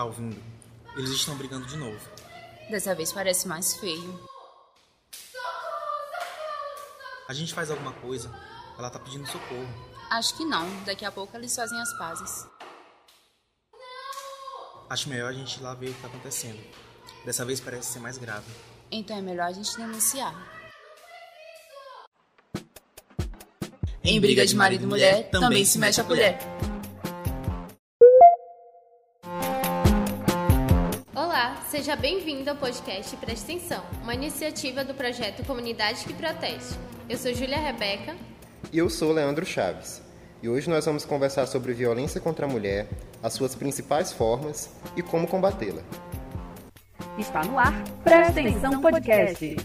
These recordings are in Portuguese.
tá ouvindo, eles estão brigando de novo. Dessa vez parece mais feio. A gente faz alguma coisa. Ela tá pedindo socorro. Acho que não. Daqui a pouco eles fazem as pazes. Acho melhor a gente ir lá ver o que tá acontecendo. Dessa vez parece ser mais grave. Então é melhor a gente denunciar. Em briga de marido e mulher, também se mexe a colher. Seja bem-vindo ao podcast Presta Atenção, uma iniciativa do projeto Comunidade que Protege. Eu sou Júlia Rebeca. E eu sou Leandro Chaves. E hoje nós vamos conversar sobre violência contra a mulher, as suas principais formas e como combatê-la. Está no ar, Presta Atenção Podcast.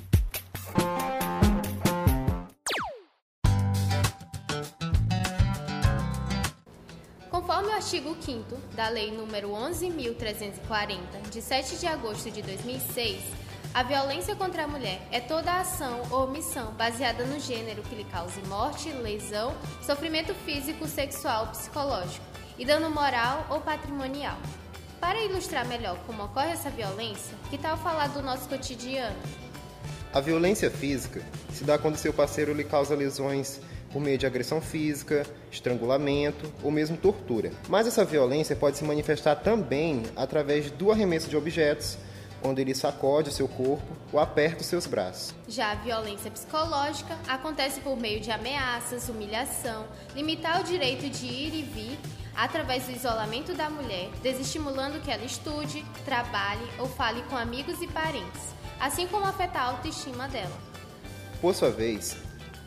Conforme o artigo 5 da Lei nº 11.340, de 7 de agosto de 2006, a violência contra a mulher é toda ação ou omissão baseada no gênero que lhe cause morte, lesão, sofrimento físico, sexual, psicológico e dano moral ou patrimonial. Para ilustrar melhor como ocorre essa violência, que tal falar do nosso cotidiano? A violência física se dá quando seu parceiro lhe causa lesões por meio de agressão física, estrangulamento ou mesmo tortura. Mas essa violência pode se manifestar também através do arremesso de objetos, quando ele sacode o seu corpo ou aperta os seus braços. Já a violência psicológica acontece por meio de ameaças, humilhação, limitar o direito de ir e vir através do isolamento da mulher, desestimulando que ela estude, trabalhe ou fale com amigos e parentes, assim como afetar a autoestima dela. Por sua vez,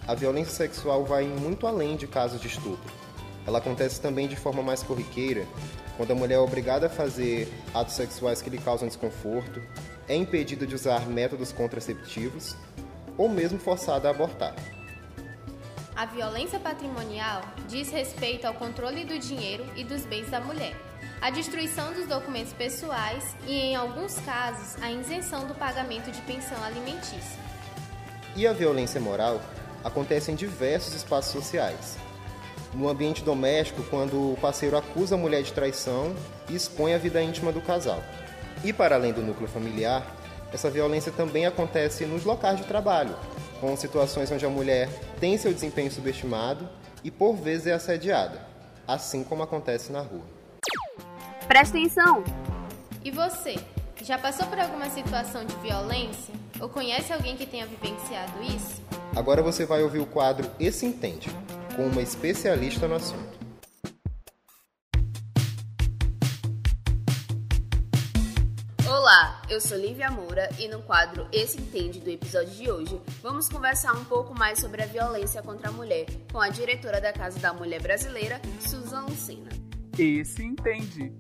a violência sexual vai muito além de casos de estupro. Ela acontece também de forma mais corriqueira, quando a mulher é obrigada a fazer atos sexuais que lhe causam desconforto, é impedida de usar métodos contraceptivos ou mesmo forçada a abortar. A violência patrimonial diz respeito ao controle do dinheiro e dos bens da mulher, a destruição dos documentos pessoais e, em alguns casos, a isenção do pagamento de pensão alimentícia. E a violência moral acontece em diversos espaços sociais. No ambiente doméstico, quando o parceiro acusa a mulher de traição e expõe a vida íntima do casal. E para além do núcleo familiar, essa violência também acontece nos locais de trabalho, com situações onde a mulher tem seu desempenho subestimado e por vezes é assediada, assim como acontece na rua. Presta atenção! E você? Já passou por alguma situação de violência? Ou conhece alguém que tenha vivenciado isso? Agora você vai ouvir o quadro Esse Entende, com uma especialista no assunto. Olá, eu sou Lívia Moura e no quadro Esse Entende do episódio de hoje, vamos conversar um pouco mais sobre a violência contra a mulher com a diretora da Casa da Mulher Brasileira, Susan Lucena. Esse Entende.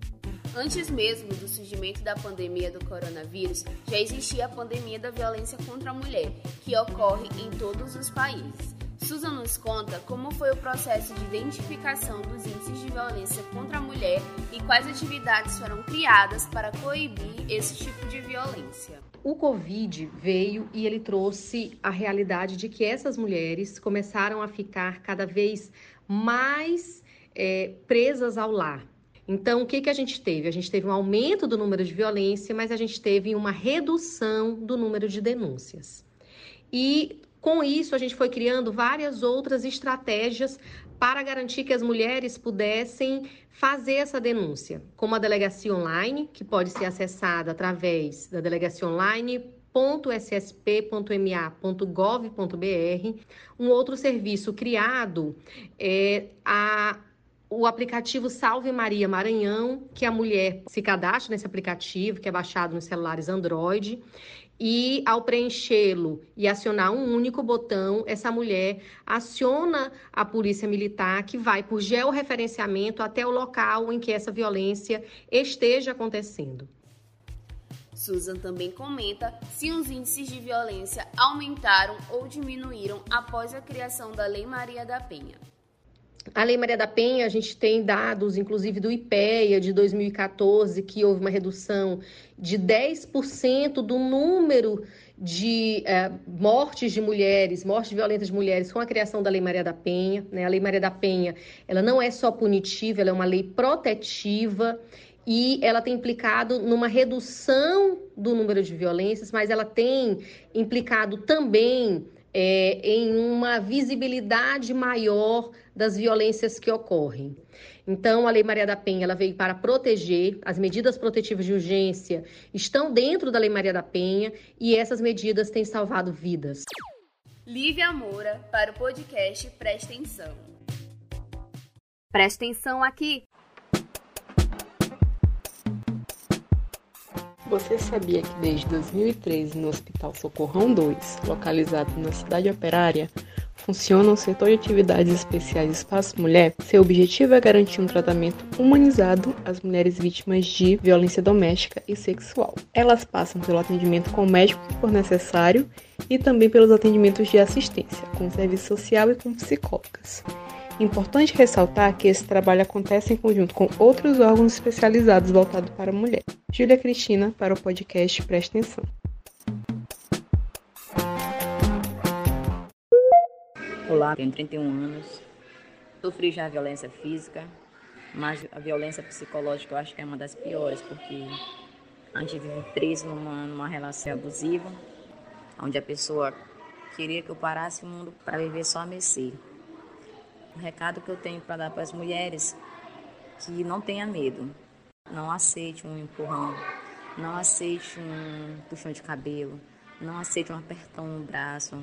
Antes mesmo do surgimento da pandemia do coronavírus, já existia a pandemia da violência contra a mulher, que ocorre em todos os países. Susan nos conta como foi o processo de identificação dos índices de violência contra a mulher e quais atividades foram criadas para coibir esse tipo de violência. O Covid veio e ele trouxe a realidade de que essas mulheres começaram a ficar cada vez mais é, presas ao lar. Então, o que, que a gente teve? A gente teve um aumento do número de violência, mas a gente teve uma redução do número de denúncias. E com isso, a gente foi criando várias outras estratégias para garantir que as mulheres pudessem fazer essa denúncia, como a delegacia online, que pode ser acessada através da delegacia online .ssp.ma.gov.br. Um outro serviço criado é a o aplicativo Salve Maria Maranhão, que a mulher se cadastra nesse aplicativo, que é baixado nos celulares Android, e ao preenchê-lo e acionar um único botão, essa mulher aciona a polícia militar, que vai por georreferenciamento até o local em que essa violência esteja acontecendo. Susan também comenta se os índices de violência aumentaram ou diminuíram após a criação da Lei Maria da Penha. A Lei Maria da Penha, a gente tem dados, inclusive do IPEA de 2014, que houve uma redução de 10% do número de eh, mortes de mulheres, mortes violentas de mulheres com a criação da Lei Maria da Penha. Né? A Lei Maria da Penha, ela não é só punitiva, ela é uma lei protetiva e ela tem implicado numa redução do número de violências, mas ela tem implicado também é, em uma visibilidade maior das violências que ocorrem. Então, a Lei Maria da Penha ela veio para proteger, as medidas protetivas de urgência estão dentro da Lei Maria da Penha e essas medidas têm salvado vidas. Lívia Moura para o podcast Presta Atenção. Presta atenção aqui. Você sabia que desde 2013 no Hospital Socorrão 2, localizado na cidade operária, funciona o setor de atividades especiais Espaço Mulher? Seu objetivo é garantir um tratamento humanizado às mulheres vítimas de violência doméstica e sexual. Elas passam pelo atendimento com médico que for necessário e também pelos atendimentos de assistência, com serviço social e com psicólogas. Importante ressaltar que esse trabalho acontece em conjunto com outros órgãos especializados voltados para a mulher. Júlia Cristina, para o podcast Presta Atenção. Olá, tenho 31 anos, sofri já violência física, mas a violência psicológica eu acho que é uma das piores, porque a gente vive preso numa, numa relação abusiva, onde a pessoa queria que eu parasse o mundo para viver só a mercê. O recado que eu tenho para dar para as mulheres que não tenha medo, não aceite um empurrão, não aceite um puxão de cabelo, não aceite um apertão no braço,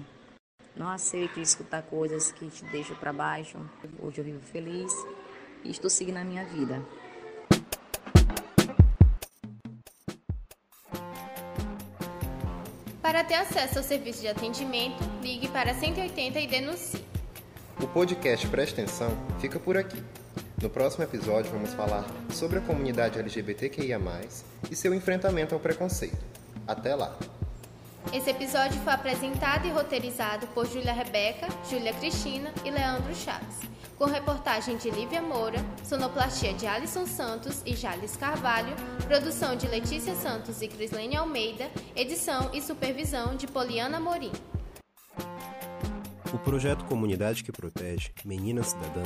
não aceite escutar coisas que te deixam para baixo. Hoje eu vivo feliz e estou seguindo a minha vida. Para ter acesso ao serviço de atendimento, ligue para 180 e denuncie. O podcast Presta Atenção fica por aqui. No próximo episódio vamos falar sobre a comunidade LGBTQIA+, e seu enfrentamento ao preconceito. Até lá! Esse episódio foi apresentado e roteirizado por Júlia Rebeca, Júlia Cristina e Leandro Chaves, com reportagem de Lívia Moura, sonoplastia de Alisson Santos e Jales Carvalho, produção de Letícia Santos e Crislene Almeida, edição e supervisão de Poliana Morim. O projeto Comunidade que Protege, Menina Cidadã,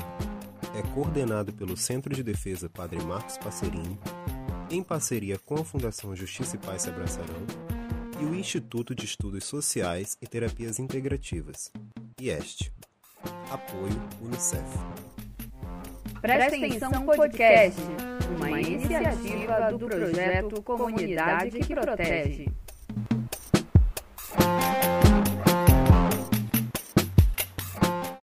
é coordenado pelo Centro de Defesa Padre Marcos Passerini, em parceria com a Fundação Justiça e Paz se Abraçarão e o Instituto de Estudos Sociais e Terapias Integrativas, IEST. Apoio Unicef. Presta Atenção Podcast, uma iniciativa do projeto Comunidade que Protege.